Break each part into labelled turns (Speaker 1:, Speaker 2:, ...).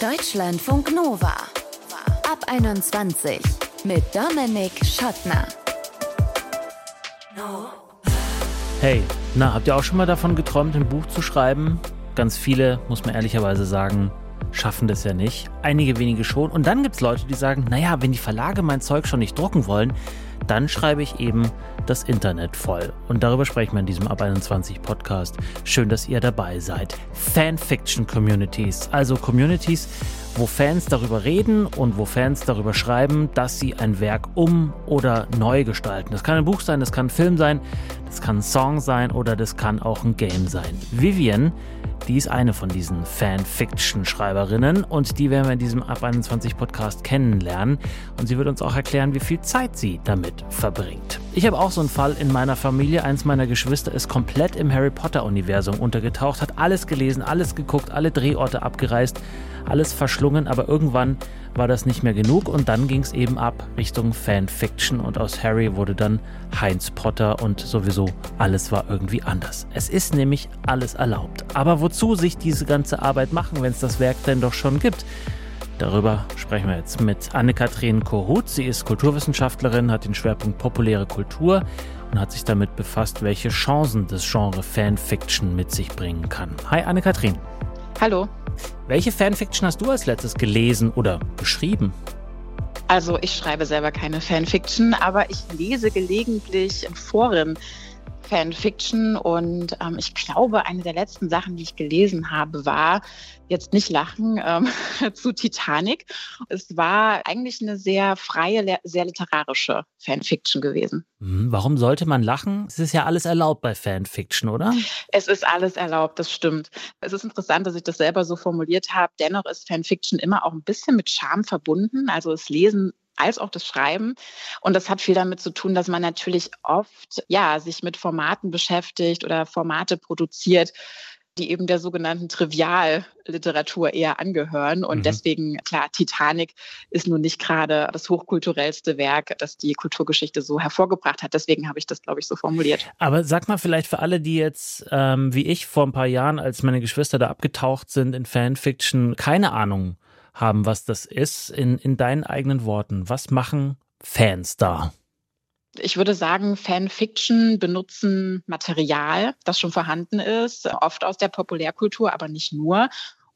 Speaker 1: Deutschlandfunk Nova. Ab 21 mit Dominik Schottner.
Speaker 2: Hey, na, habt ihr auch schon mal davon geträumt, ein Buch zu schreiben? Ganz viele, muss man ehrlicherweise sagen, schaffen das ja nicht. Einige wenige schon. Und dann gibt es Leute, die sagen, naja, wenn die Verlage mein Zeug schon nicht drucken wollen, dann schreibe ich eben das Internet voll. Und darüber sprechen wir in diesem Ab 21 Podcast. Schön, dass ihr dabei seid. Fanfiction Communities, also Communities, wo Fans darüber reden und wo Fans darüber schreiben, dass sie ein Werk um oder neu gestalten. Das kann ein Buch sein, das kann ein Film sein, das kann ein Song sein oder das kann auch ein Game sein. Vivian die ist eine von diesen Fanfiction-Schreiberinnen und die werden wir in diesem Ab 21 Podcast kennenlernen. Und sie wird uns auch erklären, wie viel Zeit sie damit verbringt. Ich habe auch so einen Fall in meiner Familie. Eins meiner Geschwister ist komplett im Harry Potter-Universum untergetaucht, hat alles gelesen, alles geguckt, alle Drehorte abgereist, alles verschlungen, aber irgendwann war das nicht mehr genug und dann ging es eben ab Richtung Fanfiction und aus Harry wurde dann Heinz Potter und sowieso alles war irgendwie anders. Es ist nämlich alles erlaubt. Aber wozu sich diese ganze Arbeit machen, wenn es das Werk denn doch schon gibt? Darüber sprechen wir jetzt mit Anne-Kathrin Kohut. Sie ist Kulturwissenschaftlerin, hat den Schwerpunkt populäre Kultur und hat sich damit befasst, welche Chancen das Genre Fanfiction mit sich bringen kann. Hi Anne-Kathrin.
Speaker 3: Hallo.
Speaker 2: Welche Fanfiction hast du als letztes gelesen oder geschrieben?
Speaker 3: Also ich schreibe selber keine Fanfiction, aber ich lese gelegentlich in Foren Fanfiction und ähm, ich glaube, eine der letzten Sachen, die ich gelesen habe, war jetzt nicht lachen ähm, zu Titanic. Es war eigentlich eine sehr freie, sehr literarische Fanfiction gewesen.
Speaker 2: Mhm, warum sollte man lachen? Es ist ja alles erlaubt bei Fanfiction, oder?
Speaker 3: Es ist alles erlaubt, das stimmt. Es ist interessant, dass ich das selber so formuliert habe. Dennoch ist Fanfiction immer auch ein bisschen mit Charme verbunden. Also es lesen als auch das Schreiben. Und das hat viel damit zu tun, dass man natürlich oft ja sich mit Formaten beschäftigt oder Formate produziert, die eben der sogenannten Trivialliteratur eher angehören. Und mhm. deswegen, klar, Titanic ist nun nicht gerade das hochkulturellste Werk, das die Kulturgeschichte so hervorgebracht hat. Deswegen habe ich das, glaube ich, so formuliert.
Speaker 2: Aber sag mal vielleicht für alle, die jetzt, ähm, wie ich vor ein paar Jahren, als meine Geschwister da abgetaucht sind in Fanfiction, keine Ahnung haben, was das ist, in, in deinen eigenen Worten. Was machen Fans da?
Speaker 3: Ich würde sagen, Fanfiction benutzen Material, das schon vorhanden ist, oft aus der Populärkultur, aber nicht nur,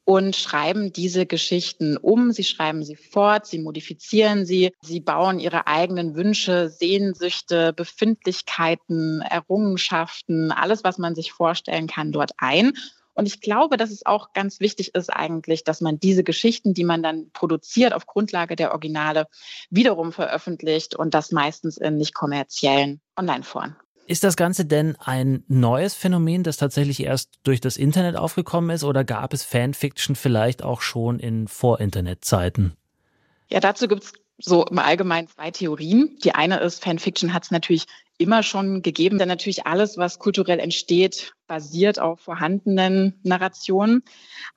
Speaker 3: und schreiben diese Geschichten um. Sie schreiben sie fort, sie modifizieren sie, sie bauen ihre eigenen Wünsche, Sehnsüchte, Befindlichkeiten, Errungenschaften, alles, was man sich vorstellen kann, dort ein und ich glaube, dass es auch ganz wichtig ist eigentlich, dass man diese Geschichten, die man dann produziert auf Grundlage der Originale, wiederum veröffentlicht und das meistens in nicht kommerziellen Online-Foren.
Speaker 2: Ist das Ganze denn ein neues Phänomen, das tatsächlich erst durch das Internet aufgekommen ist oder gab es Fanfiction vielleicht auch schon in Vor-Internet-Zeiten?
Speaker 3: Ja, dazu gibt es so im Allgemeinen zwei Theorien. Die eine ist, Fanfiction hat es natürlich immer schon gegeben, denn natürlich alles, was kulturell entsteht, basiert auf vorhandenen Narrationen.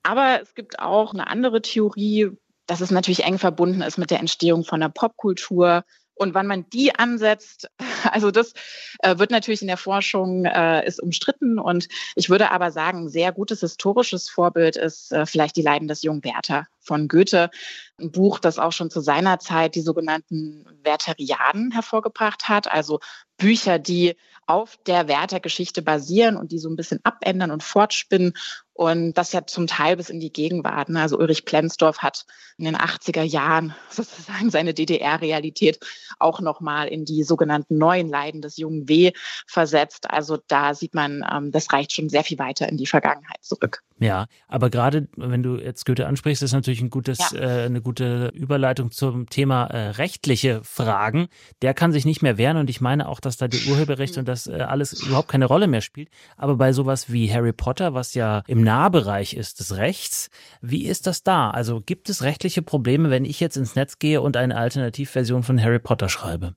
Speaker 3: Aber es gibt auch eine andere Theorie, dass es natürlich eng verbunden ist mit der Entstehung von der Popkultur, und wann man die ansetzt, also das äh, wird natürlich in der Forschung äh, ist umstritten. Und ich würde aber sagen, ein sehr gutes historisches Vorbild ist äh, vielleicht die Leiden des jungen Werther von Goethe. Ein Buch, das auch schon zu seiner Zeit die sogenannten Wertheriaden hervorgebracht hat. Also Bücher, die auf der Werther-Geschichte basieren und die so ein bisschen abändern und fortspinnen und das ja zum Teil bis in die Gegenwart. Ne? Also Ulrich Plenzdorf hat in den 80er Jahren sozusagen seine DDR-Realität auch nochmal in die sogenannten neuen Leiden des jungen W versetzt. Also da sieht man, ähm, das reicht schon sehr viel weiter in die Vergangenheit zurück.
Speaker 2: Ja, aber gerade wenn du jetzt Goethe ansprichst, ist natürlich ein gutes, ja. äh, eine gute Überleitung zum Thema äh, rechtliche Fragen. Der kann sich nicht mehr wehren und ich meine auch, dass da die Urheberrechte und das äh, alles überhaupt keine Rolle mehr spielt. Aber bei sowas wie Harry Potter, was ja im Nahbereich ist des Rechts. Wie ist das da? Also gibt es rechtliche Probleme, wenn ich jetzt ins Netz gehe und eine Alternativversion von Harry Potter schreibe?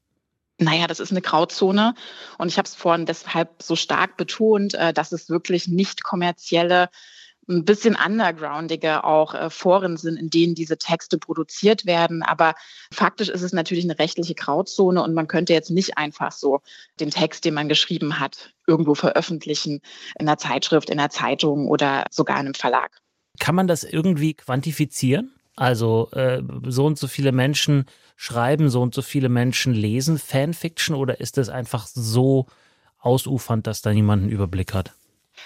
Speaker 3: Naja, das ist eine Grauzone und ich habe es vorhin deshalb so stark betont, äh, dass es wirklich nicht kommerzielle ein bisschen undergroundige auch äh, Foren sind, in denen diese Texte produziert werden. Aber faktisch ist es natürlich eine rechtliche Grauzone und man könnte jetzt nicht einfach so den Text, den man geschrieben hat, irgendwo veröffentlichen in einer Zeitschrift, in einer Zeitung oder sogar in einem Verlag.
Speaker 2: Kann man das irgendwie quantifizieren? Also äh, so und so viele Menschen schreiben, so und so viele Menschen lesen Fanfiction oder ist es einfach so ausufernd, dass da niemand einen Überblick hat?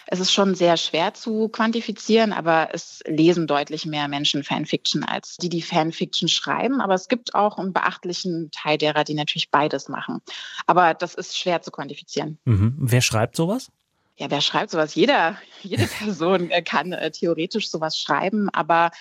Speaker 3: Es ist schon sehr schwer zu quantifizieren, aber es lesen deutlich mehr Menschen Fanfiction als die, die Fanfiction schreiben. Aber es gibt auch einen beachtlichen Teil derer, die natürlich beides machen. Aber das ist schwer zu quantifizieren.
Speaker 2: Mhm. Wer schreibt sowas?
Speaker 3: Ja, wer schreibt sowas? Jeder, jede Person kann äh, theoretisch sowas schreiben, aber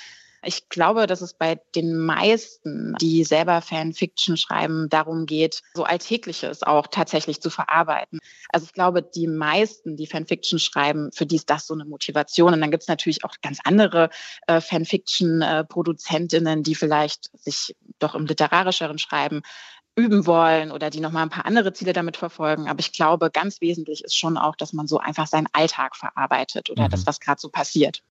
Speaker 3: ich glaube, dass es bei den meisten, die selber Fanfiction schreiben, darum geht, so Alltägliches auch tatsächlich zu verarbeiten. Also ich glaube, die meisten, die Fanfiction schreiben, für die ist das so eine Motivation. Und dann gibt es natürlich auch ganz andere äh, Fanfiction-Produzentinnen, die vielleicht sich doch im literarischeren Schreiben üben wollen oder die nochmal ein paar andere Ziele damit verfolgen. Aber ich glaube, ganz wesentlich ist schon auch, dass man so einfach seinen Alltag verarbeitet oder mhm. das, was gerade so passiert.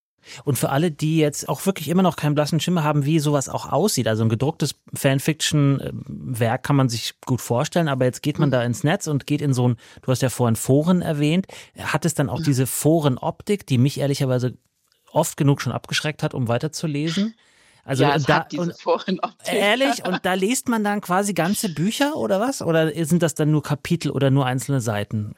Speaker 2: Und für alle, die jetzt auch wirklich immer noch keinen blassen Schimmer haben, wie sowas auch aussieht, also ein gedrucktes Fanfiction-Werk kann man sich gut vorstellen, aber jetzt geht man da ins Netz und geht in so ein, du hast ja vorhin Foren erwähnt, hat es dann auch diese Forenoptik, die mich ehrlicherweise oft genug schon abgeschreckt hat, um weiterzulesen?
Speaker 3: Also ja, da, und,
Speaker 2: ehrlich, und da liest man dann quasi ganze Bücher oder was? Oder sind das dann nur Kapitel oder nur einzelne Seiten?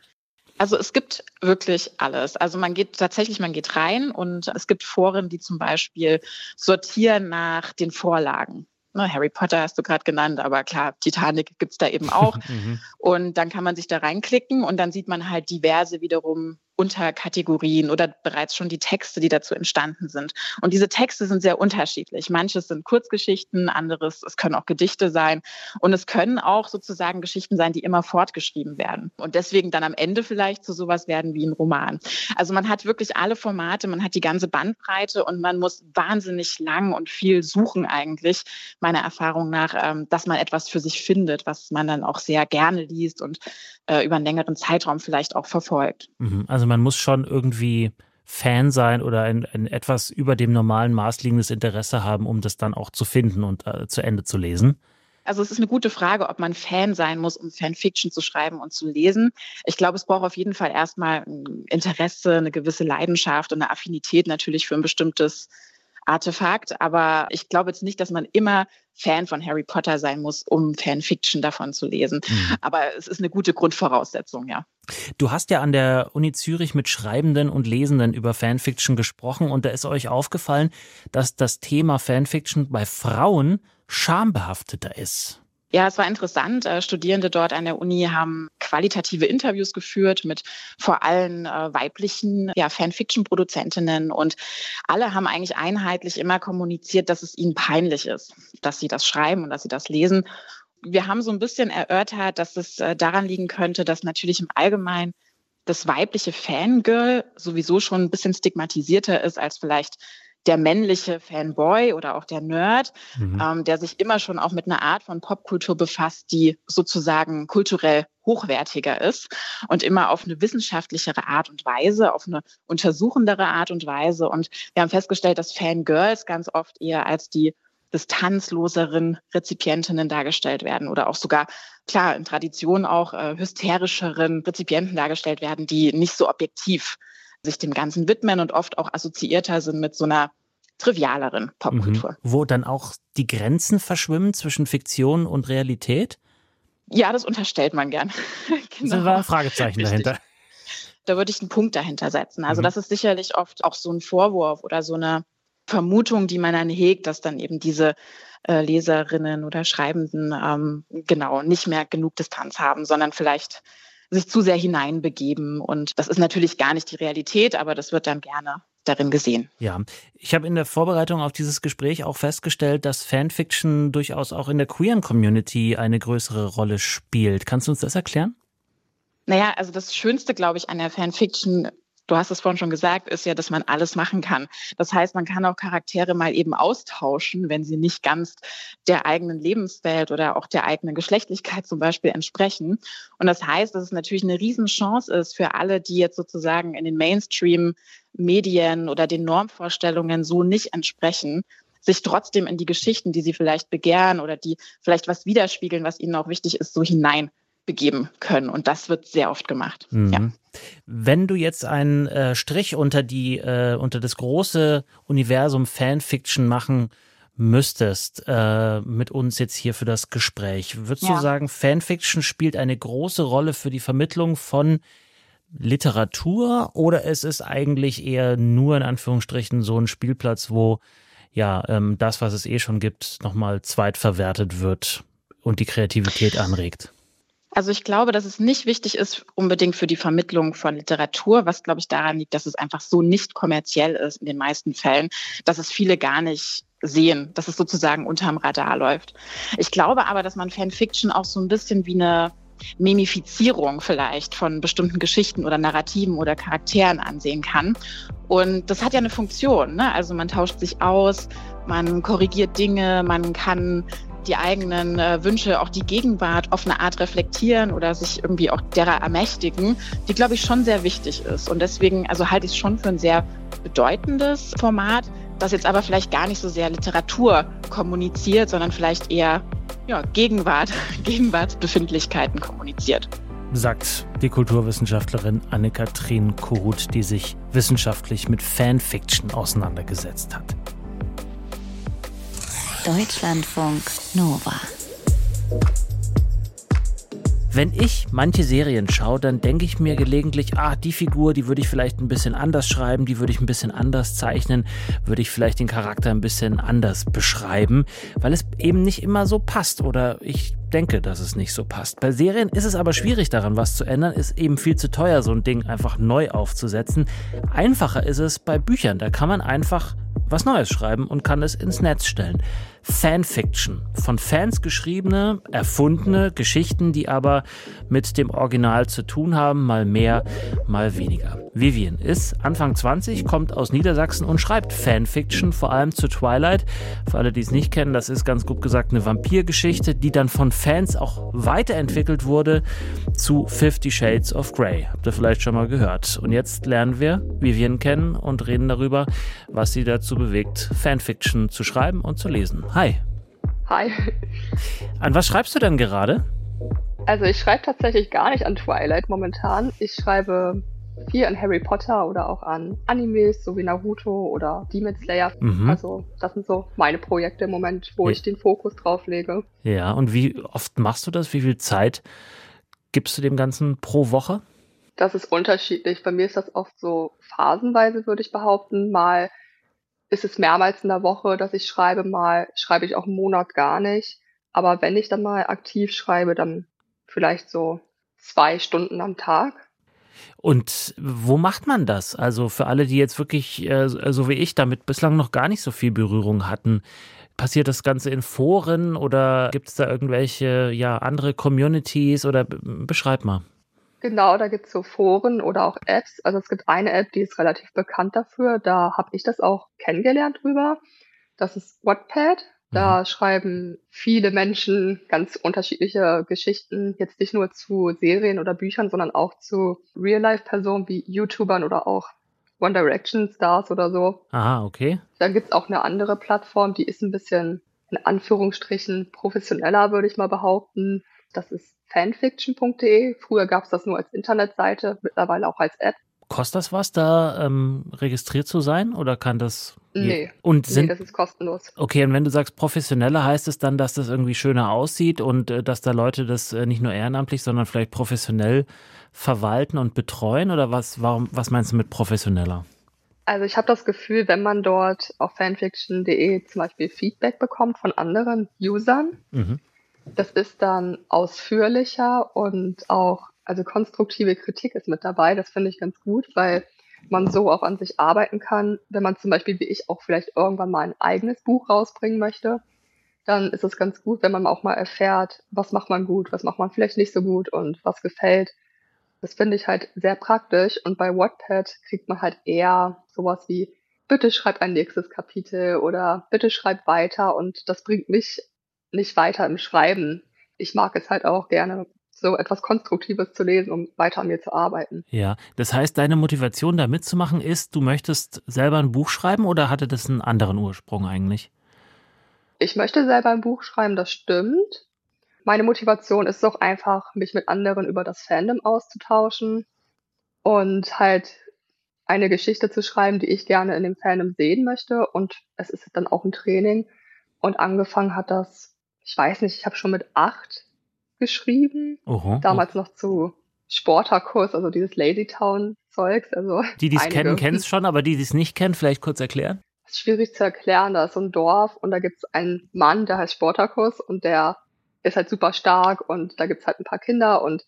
Speaker 3: Also es gibt wirklich alles. Also man geht tatsächlich, man geht rein und es gibt Foren, die zum Beispiel sortieren nach den Vorlagen. Ne, Harry Potter hast du gerade genannt, aber klar, Titanic gibt's da eben auch. Mhm. Und dann kann man sich da reinklicken und dann sieht man halt diverse wiederum Unterkategorien oder bereits schon die Texte, die dazu entstanden sind. Und diese Texte sind sehr unterschiedlich. Manches sind Kurzgeschichten, anderes, es können auch Gedichte sein und es können auch sozusagen Geschichten sein, die immer fortgeschrieben werden und deswegen dann am Ende vielleicht zu sowas werden wie ein Roman. Also man hat wirklich alle Formate, man hat die ganze Bandbreite und man muss wahnsinnig lang und viel suchen eigentlich, meiner Erfahrung nach, ähm, dass man etwas für sich findet, was man dann auch sehr gerne liest und äh, über einen längeren Zeitraum vielleicht auch verfolgt.
Speaker 2: Mhm. Also man muss schon irgendwie Fan sein oder ein, ein etwas über dem normalen Maß liegendes Interesse haben, um das dann auch zu finden und äh, zu Ende zu lesen.
Speaker 3: Also es ist eine gute Frage, ob man Fan sein muss, um Fanfiction zu schreiben und zu lesen. Ich glaube, es braucht auf jeden Fall erstmal ein Interesse, eine gewisse Leidenschaft und eine Affinität natürlich für ein bestimmtes Artefakt. Aber ich glaube jetzt nicht, dass man immer Fan von Harry Potter sein muss, um Fanfiction davon zu lesen. Mhm. Aber es ist eine gute Grundvoraussetzung, ja.
Speaker 2: Du hast ja an der Uni Zürich mit Schreibenden und Lesenden über Fanfiction gesprochen und da ist euch aufgefallen, dass das Thema Fanfiction bei Frauen schambehafteter ist.
Speaker 3: Ja, es war interessant. Äh, Studierende dort an der Uni haben qualitative Interviews geführt mit vor allem äh, weiblichen ja, Fanfiction-Produzentinnen und alle haben eigentlich einheitlich immer kommuniziert, dass es ihnen peinlich ist, dass sie das schreiben und dass sie das lesen. Wir haben so ein bisschen erörtert, dass es äh, daran liegen könnte, dass natürlich im Allgemeinen das weibliche Fangirl sowieso schon ein bisschen stigmatisierter ist als vielleicht der männliche Fanboy oder auch der Nerd, mhm. ähm, der sich immer schon auch mit einer Art von Popkultur befasst, die sozusagen kulturell hochwertiger ist und immer auf eine wissenschaftlichere Art und Weise, auf eine untersuchendere Art und Weise. Und wir haben festgestellt, dass Fangirls ganz oft eher als die distanzloseren Rezipientinnen dargestellt werden oder auch sogar, klar, in Tradition auch äh, hysterischeren Rezipienten dargestellt werden, die nicht so objektiv sich dem Ganzen widmen und oft auch assoziierter sind mit so einer trivialeren Popkultur. Mhm.
Speaker 2: Wo dann auch die Grenzen verschwimmen zwischen Fiktion und Realität?
Speaker 3: Ja, das unterstellt man gern.
Speaker 2: genau. Das war ein Fragezeichen Richtig. dahinter.
Speaker 3: Da würde ich einen Punkt dahinter setzen. Also mhm. das ist sicherlich oft auch so ein Vorwurf oder so eine Vermutung, die man dann hegt, dass dann eben diese äh, Leserinnen oder Schreibenden ähm, genau nicht mehr genug Distanz haben, sondern vielleicht sich zu sehr hineinbegeben. Und das ist natürlich gar nicht die Realität, aber das wird dann gerne darin gesehen.
Speaker 2: Ja, ich habe in der Vorbereitung auf dieses Gespräch auch festgestellt, dass Fanfiction durchaus auch in der queeren Community eine größere Rolle spielt. Kannst du uns das erklären?
Speaker 3: Naja, also das Schönste, glaube ich, an der Fanfiction du hast es vorhin schon gesagt, ist ja, dass man alles machen kann. Das heißt, man kann auch Charaktere mal eben austauschen, wenn sie nicht ganz der eigenen Lebenswelt oder auch der eigenen Geschlechtlichkeit zum Beispiel entsprechen. Und das heißt, dass es natürlich eine Riesenchance ist für alle, die jetzt sozusagen in den Mainstream-Medien oder den Normvorstellungen so nicht entsprechen, sich trotzdem in die Geschichten, die sie vielleicht begehren oder die vielleicht was widerspiegeln, was ihnen auch wichtig ist, so hinein begeben können. Und das wird sehr oft gemacht. Mhm. Ja.
Speaker 2: Wenn du jetzt einen äh, Strich unter die, äh, unter das große Universum Fanfiction machen müsstest äh, mit uns jetzt hier für das Gespräch, würdest ja. du sagen, Fanfiction spielt eine große Rolle für die Vermittlung von Literatur oder es ist eigentlich eher nur in Anführungsstrichen so ein Spielplatz, wo ja ähm, das, was es eh schon gibt, nochmal zweitverwertet wird und die Kreativität anregt?
Speaker 3: Also ich glaube, dass es nicht wichtig ist unbedingt für die Vermittlung von Literatur, was glaube ich daran liegt, dass es einfach so nicht kommerziell ist in den meisten Fällen, dass es viele gar nicht sehen, dass es sozusagen unterm Radar läuft. Ich glaube aber, dass man Fanfiction auch so ein bisschen wie eine Memifizierung vielleicht von bestimmten Geschichten oder Narrativen oder Charakteren ansehen kann. Und das hat ja eine Funktion. Ne? Also man tauscht sich aus, man korrigiert Dinge, man kann die eigenen äh, Wünsche, auch die Gegenwart auf eine Art reflektieren oder sich irgendwie auch derer ermächtigen, die, glaube ich, schon sehr wichtig ist. Und deswegen, also halte ich es schon für ein sehr bedeutendes Format, das jetzt aber vielleicht gar nicht so sehr Literatur kommuniziert, sondern vielleicht eher ja, Gegenwart, Gegenwartsbefindlichkeiten kommuniziert.
Speaker 2: Sagt die Kulturwissenschaftlerin Anne-Kathrin Korut, die sich wissenschaftlich mit Fanfiction auseinandergesetzt hat.
Speaker 1: Deutschlandfunk Nova.
Speaker 2: Wenn ich manche Serien schaue, dann denke ich mir gelegentlich, ah, die Figur, die würde ich vielleicht ein bisschen anders schreiben, die würde ich ein bisschen anders zeichnen, würde ich vielleicht den Charakter ein bisschen anders beschreiben, weil es eben nicht immer so passt oder ich denke, dass es nicht so passt. Bei Serien ist es aber schwierig daran was zu ändern, ist eben viel zu teuer, so ein Ding einfach neu aufzusetzen. Einfacher ist es bei Büchern, da kann man einfach was Neues schreiben und kann es ins Netz stellen. Fanfiction. Von Fans geschriebene, erfundene Geschichten, die aber mit dem Original zu tun haben, mal mehr, mal weniger. Vivian ist Anfang 20, kommt aus Niedersachsen und schreibt Fanfiction, vor allem zu Twilight. Für alle, die es nicht kennen, das ist ganz gut gesagt eine Vampirgeschichte, die dann von Fans auch weiterentwickelt wurde zu Fifty Shades of Grey. Habt ihr vielleicht schon mal gehört. Und jetzt lernen wir Vivian kennen und reden darüber, was sie dazu bewegt, Fanfiction zu schreiben und zu lesen. Hi.
Speaker 4: Hi.
Speaker 2: An was schreibst du denn gerade?
Speaker 4: Also ich schreibe tatsächlich gar nicht an Twilight momentan. Ich schreibe viel an Harry Potter oder auch an Animes, so wie Naruto oder Demon Slayer. Mhm. Also das sind so meine Projekte im Moment, wo ja. ich den Fokus drauf lege.
Speaker 2: Ja, und wie oft machst du das? Wie viel Zeit gibst du dem Ganzen pro Woche?
Speaker 4: Das ist unterschiedlich. Bei mir ist das oft so phasenweise, würde ich behaupten. Mal ist es mehrmals in der Woche, dass ich schreibe, mal schreibe ich auch einen Monat gar nicht. Aber wenn ich dann mal aktiv schreibe, dann vielleicht so zwei Stunden am Tag.
Speaker 2: Und wo macht man das? Also für alle, die jetzt wirklich, äh, so wie ich, damit bislang noch gar nicht so viel Berührung hatten, passiert das Ganze in Foren oder gibt es da irgendwelche ja, andere Communities oder beschreib mal.
Speaker 4: Genau, da gibt es so Foren oder auch Apps. Also es gibt eine App, die ist relativ bekannt dafür. Da habe ich das auch kennengelernt drüber. Das ist Wattpad. Da mhm. schreiben viele Menschen ganz unterschiedliche Geschichten, jetzt nicht nur zu Serien oder Büchern, sondern auch zu Real-Life-Personen wie YouTubern oder auch One Direction Stars oder so.
Speaker 2: Aha, okay.
Speaker 4: Dann gibt's auch eine andere Plattform, die ist ein bisschen in Anführungsstrichen professioneller, würde ich mal behaupten. Das ist fanfiction.de. Früher gab es das nur als Internetseite, mittlerweile auch als App.
Speaker 2: Kostet das was, da ähm, registriert zu sein oder kann das?
Speaker 4: Nee,
Speaker 2: und sind,
Speaker 4: nee, das ist kostenlos.
Speaker 2: Okay, und wenn du sagst professioneller, heißt es dann, dass das irgendwie schöner aussieht und äh, dass da Leute das äh, nicht nur ehrenamtlich, sondern vielleicht professionell verwalten und betreuen oder was? Warum? Was meinst du mit professioneller?
Speaker 4: Also ich habe das Gefühl, wenn man dort auf fanfiction.de zum Beispiel Feedback bekommt von anderen Usern, mhm. Das ist dann ausführlicher und auch, also konstruktive Kritik ist mit dabei. Das finde ich ganz gut, weil man so auch an sich arbeiten kann. Wenn man zum Beispiel wie ich auch vielleicht irgendwann mal ein eigenes Buch rausbringen möchte, dann ist es ganz gut, wenn man auch mal erfährt, was macht man gut, was macht man vielleicht nicht so gut und was gefällt. Das finde ich halt sehr praktisch und bei Wattpad kriegt man halt eher sowas wie, bitte schreib ein nächstes Kapitel oder bitte schreib weiter und das bringt mich nicht weiter im Schreiben. Ich mag es halt auch gerne, so etwas Konstruktives zu lesen, um weiter an mir zu arbeiten.
Speaker 2: Ja, das heißt, deine Motivation da mitzumachen ist, du möchtest selber ein Buch schreiben oder hatte das einen anderen Ursprung eigentlich?
Speaker 4: Ich möchte selber ein Buch schreiben, das stimmt. Meine Motivation ist doch einfach, mich mit anderen über das Fandom auszutauschen und halt eine Geschichte zu schreiben, die ich gerne in dem Fandom sehen möchte. Und es ist dann auch ein Training, Und angefangen hat das, ich weiß nicht, ich habe schon mit acht geschrieben. Oho, damals noch zu Sporterkurs, also dieses Lazytown-Zeugs. Also
Speaker 2: die, die es kennen, kennen es schon, aber die, die es nicht kennen, vielleicht kurz erklären.
Speaker 4: Das ist schwierig zu erklären. Da ist so ein Dorf und da gibt es einen Mann, der heißt Sporterkurs und der ist halt super stark und da gibt es halt ein paar Kinder und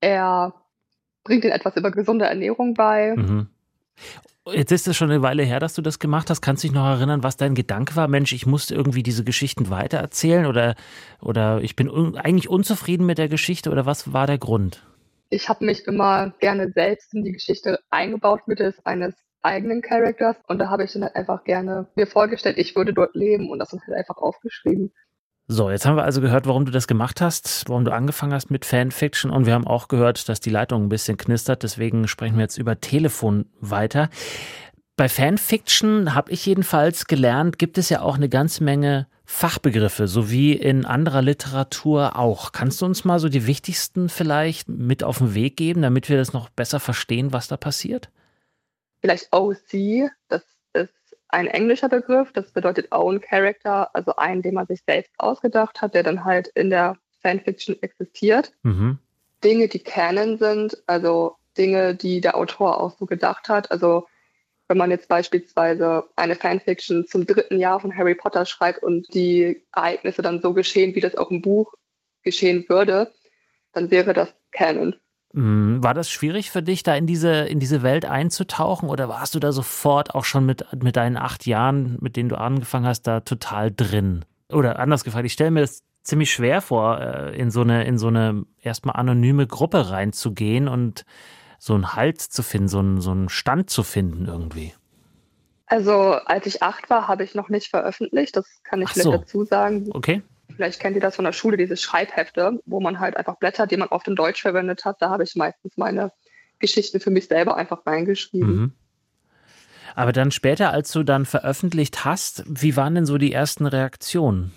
Speaker 4: er bringt ihnen etwas über gesunde Ernährung bei. Mhm.
Speaker 2: Jetzt ist es schon eine Weile her, dass du das gemacht hast. Kannst du dich noch erinnern, was dein Gedanke war? Mensch, ich musste irgendwie diese Geschichten weitererzählen oder, oder ich bin un eigentlich unzufrieden mit der Geschichte oder was war der Grund?
Speaker 4: Ich habe mich immer gerne selbst in die Geschichte eingebaut mittels eines eigenen Charakters und da habe ich dann halt einfach gerne mir vorgestellt, ich würde dort leben und das dann halt einfach aufgeschrieben.
Speaker 2: So, jetzt haben wir also gehört, warum du das gemacht hast, warum du angefangen hast mit Fanfiction und wir haben auch gehört, dass die Leitung ein bisschen knistert, deswegen sprechen wir jetzt über Telefon weiter. Bei Fanfiction habe ich jedenfalls gelernt, gibt es ja auch eine ganze Menge Fachbegriffe, so wie in anderer Literatur auch. Kannst du uns mal so die wichtigsten vielleicht mit auf den Weg geben, damit wir das noch besser verstehen, was da passiert?
Speaker 4: Vielleicht OC, das ein englischer Begriff, das bedeutet Own Character, also einen, den man sich selbst ausgedacht hat, der dann halt in der Fanfiction existiert. Mhm. Dinge, die Canon sind, also Dinge, die der Autor auch so gedacht hat. Also wenn man jetzt beispielsweise eine Fanfiction zum dritten Jahr von Harry Potter schreibt und die Ereignisse dann so geschehen, wie das auch im Buch geschehen würde, dann wäre das Canon.
Speaker 2: Mhm. War das schwierig für dich, da in diese, in diese Welt einzutauchen oder warst du da sofort auch schon mit, mit deinen acht Jahren, mit denen du angefangen hast, da total drin? Oder anders gefragt, ich stelle mir das ziemlich schwer vor, äh, in so eine, in so eine erstmal anonyme Gruppe reinzugehen und so einen Halt zu finden, so einen, so einen Stand zu finden irgendwie.
Speaker 4: Also als ich acht war, habe ich noch nicht veröffentlicht, das kann ich so. vielleicht dazu sagen.
Speaker 2: Okay.
Speaker 4: Vielleicht kennt ihr das von der Schule, diese Schreibhefte, wo man halt einfach Blätter, die man oft in Deutsch verwendet hat. Da habe ich meistens meine Geschichten für mich selber einfach reingeschrieben. Mhm.
Speaker 2: Aber dann später, als du dann veröffentlicht hast, wie waren denn so die ersten Reaktionen?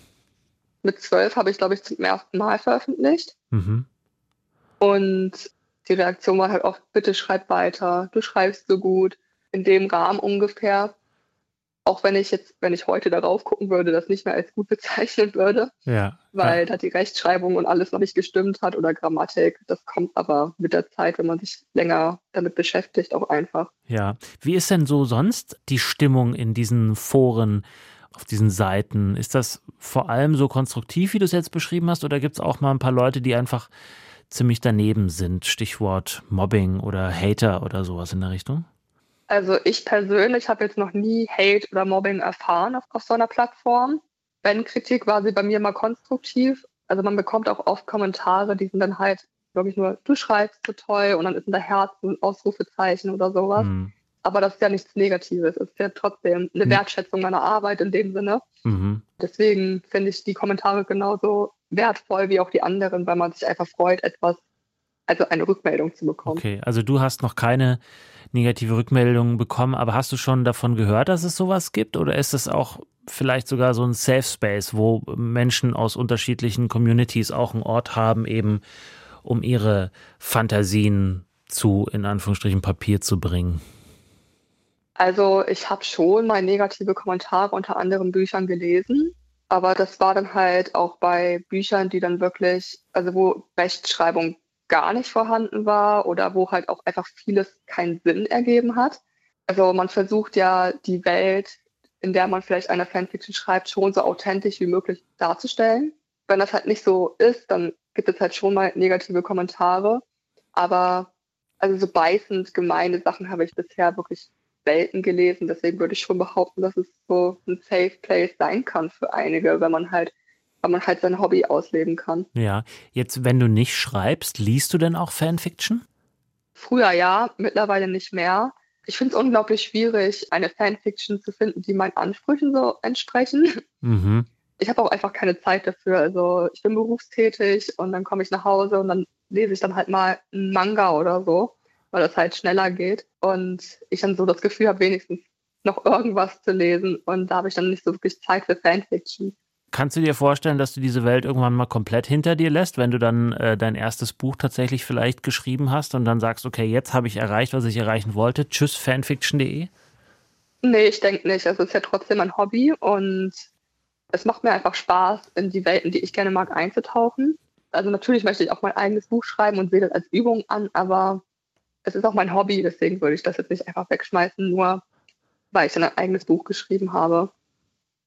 Speaker 4: Mit zwölf habe ich, glaube ich, zum ersten Mal veröffentlicht. Mhm. Und die Reaktion war halt oft, bitte schreib weiter, du schreibst so gut. In dem Rahmen ungefähr auch wenn ich jetzt, wenn ich heute darauf gucken würde, das nicht mehr als gut bezeichnen würde, ja, weil ja. da die Rechtschreibung und alles noch nicht gestimmt hat oder Grammatik. Das kommt aber mit der Zeit, wenn man sich länger damit beschäftigt, auch einfach.
Speaker 2: Ja, wie ist denn so sonst die Stimmung in diesen Foren? Auf diesen Seiten. Ist das vor allem so konstruktiv, wie du es jetzt beschrieben hast, oder gibt es auch mal ein paar Leute, die einfach ziemlich daneben sind? Stichwort Mobbing oder Hater oder sowas in der Richtung?
Speaker 4: Also ich persönlich habe jetzt noch nie Hate oder Mobbing erfahren auf, auf so einer Plattform. Wenn Kritik war sie bei mir immer konstruktiv. Also man bekommt auch oft Kommentare, die sind dann halt wirklich nur, du schreibst so toll und dann ist in der Herz ein Ausrufezeichen oder sowas. Mhm. Aber das ist ja nichts Negatives. Es ist ja trotzdem eine mhm. Wertschätzung meiner Arbeit in dem Sinne. Mhm. Deswegen finde ich die Kommentare genauso wertvoll wie auch die anderen, weil man sich einfach freut, etwas, also eine Rückmeldung zu bekommen.
Speaker 2: Okay, also du hast noch keine negative Rückmeldungen bekommen. Aber hast du schon davon gehört, dass es sowas gibt? Oder ist es auch vielleicht sogar so ein Safe Space, wo Menschen aus unterschiedlichen Communities auch einen Ort haben, eben um ihre Fantasien zu, in Anführungsstrichen, Papier zu bringen?
Speaker 4: Also ich habe schon mal negative Kommentare unter anderen Büchern gelesen, aber das war dann halt auch bei Büchern, die dann wirklich, also wo Rechtschreibung gar nicht vorhanden war oder wo halt auch einfach vieles keinen Sinn ergeben hat. Also man versucht ja die Welt, in der man vielleicht eine Fanfiction schreibt, schon so authentisch wie möglich darzustellen. Wenn das halt nicht so ist, dann gibt es halt schon mal negative Kommentare. Aber also so beißend gemeine Sachen habe ich bisher wirklich selten gelesen. Deswegen würde ich schon behaupten, dass es so ein Safe Place sein kann für einige, wenn man halt weil man halt sein Hobby ausleben kann.
Speaker 2: Ja, jetzt, wenn du nicht schreibst, liest du denn auch Fanfiction?
Speaker 4: Früher ja, mittlerweile nicht mehr. Ich finde es unglaublich schwierig, eine Fanfiction zu finden, die meinen Ansprüchen so entsprechen. Mhm. Ich habe auch einfach keine Zeit dafür. Also ich bin berufstätig und dann komme ich nach Hause und dann lese ich dann halt mal einen Manga oder so, weil das halt schneller geht. Und ich dann so das Gefühl habe, wenigstens noch irgendwas zu lesen. Und da habe ich dann nicht so wirklich Zeit für Fanfiction.
Speaker 2: Kannst du dir vorstellen, dass du diese Welt irgendwann mal komplett hinter dir lässt, wenn du dann äh, dein erstes Buch tatsächlich vielleicht geschrieben hast und dann sagst, okay, jetzt habe ich erreicht, was ich erreichen wollte. Tschüss, fanfiction.de?
Speaker 4: Nee, ich denke nicht. Also es ist ja trotzdem ein Hobby und es macht mir einfach Spaß, in die Welten, die ich gerne mag, einzutauchen. Also natürlich möchte ich auch mein eigenes Buch schreiben und sehe das als Übung an, aber es ist auch mein Hobby, deswegen würde ich das jetzt nicht einfach wegschmeißen, nur weil ich dann ein eigenes Buch geschrieben habe.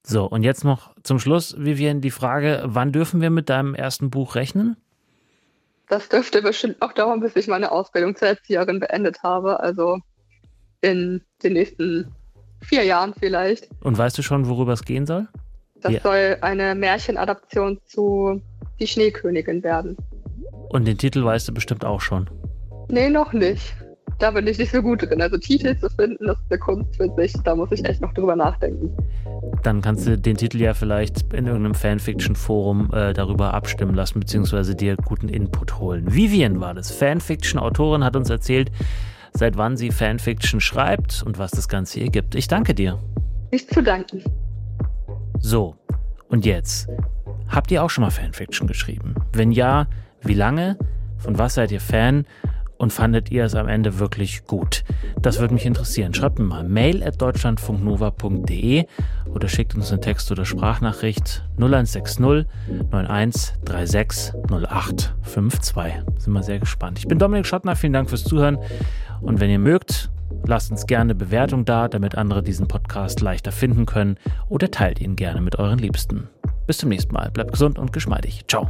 Speaker 2: So, und jetzt noch zum Schluss, Vivian, die Frage, wann dürfen wir mit deinem ersten Buch rechnen?
Speaker 4: Das dürfte bestimmt auch dauern, bis ich meine Ausbildung zur Erzieherin beendet habe. Also in den nächsten vier Jahren vielleicht.
Speaker 2: Und weißt du schon, worüber es gehen soll?
Speaker 4: Das ja. soll eine Märchenadaption zu Die Schneekönigin werden.
Speaker 2: Und den Titel weißt du bestimmt auch schon.
Speaker 4: Nee, noch nicht. Da bin ich nicht so gut drin. Also Titel zu finden, das ist eine Kunst für sich. Da muss ich echt noch drüber nachdenken.
Speaker 2: Dann kannst du den Titel ja vielleicht in irgendeinem Fanfiction-Forum äh, darüber abstimmen lassen, beziehungsweise dir guten Input holen. Vivian war das. Fanfiction-Autorin hat uns erzählt, seit wann sie Fanfiction schreibt und was das Ganze hier gibt. Ich danke dir.
Speaker 4: Nicht zu danken.
Speaker 2: So, und jetzt. Habt ihr auch schon mal Fanfiction geschrieben? Wenn ja, wie lange? Von was seid ihr Fan? Und fandet ihr es am Ende wirklich gut? Das würde mich interessieren. Schreibt mir mal mail at deutschlandfunknova.de oder schickt uns eine Text- oder Sprachnachricht 0160 91 36 08 52. Sind wir sehr gespannt. Ich bin Dominik Schottner, vielen Dank fürs Zuhören. Und wenn ihr mögt, lasst uns gerne Bewertung da, damit andere diesen Podcast leichter finden können oder teilt ihn gerne mit euren Liebsten. Bis zum nächsten Mal. Bleibt gesund und geschmeidig. Ciao.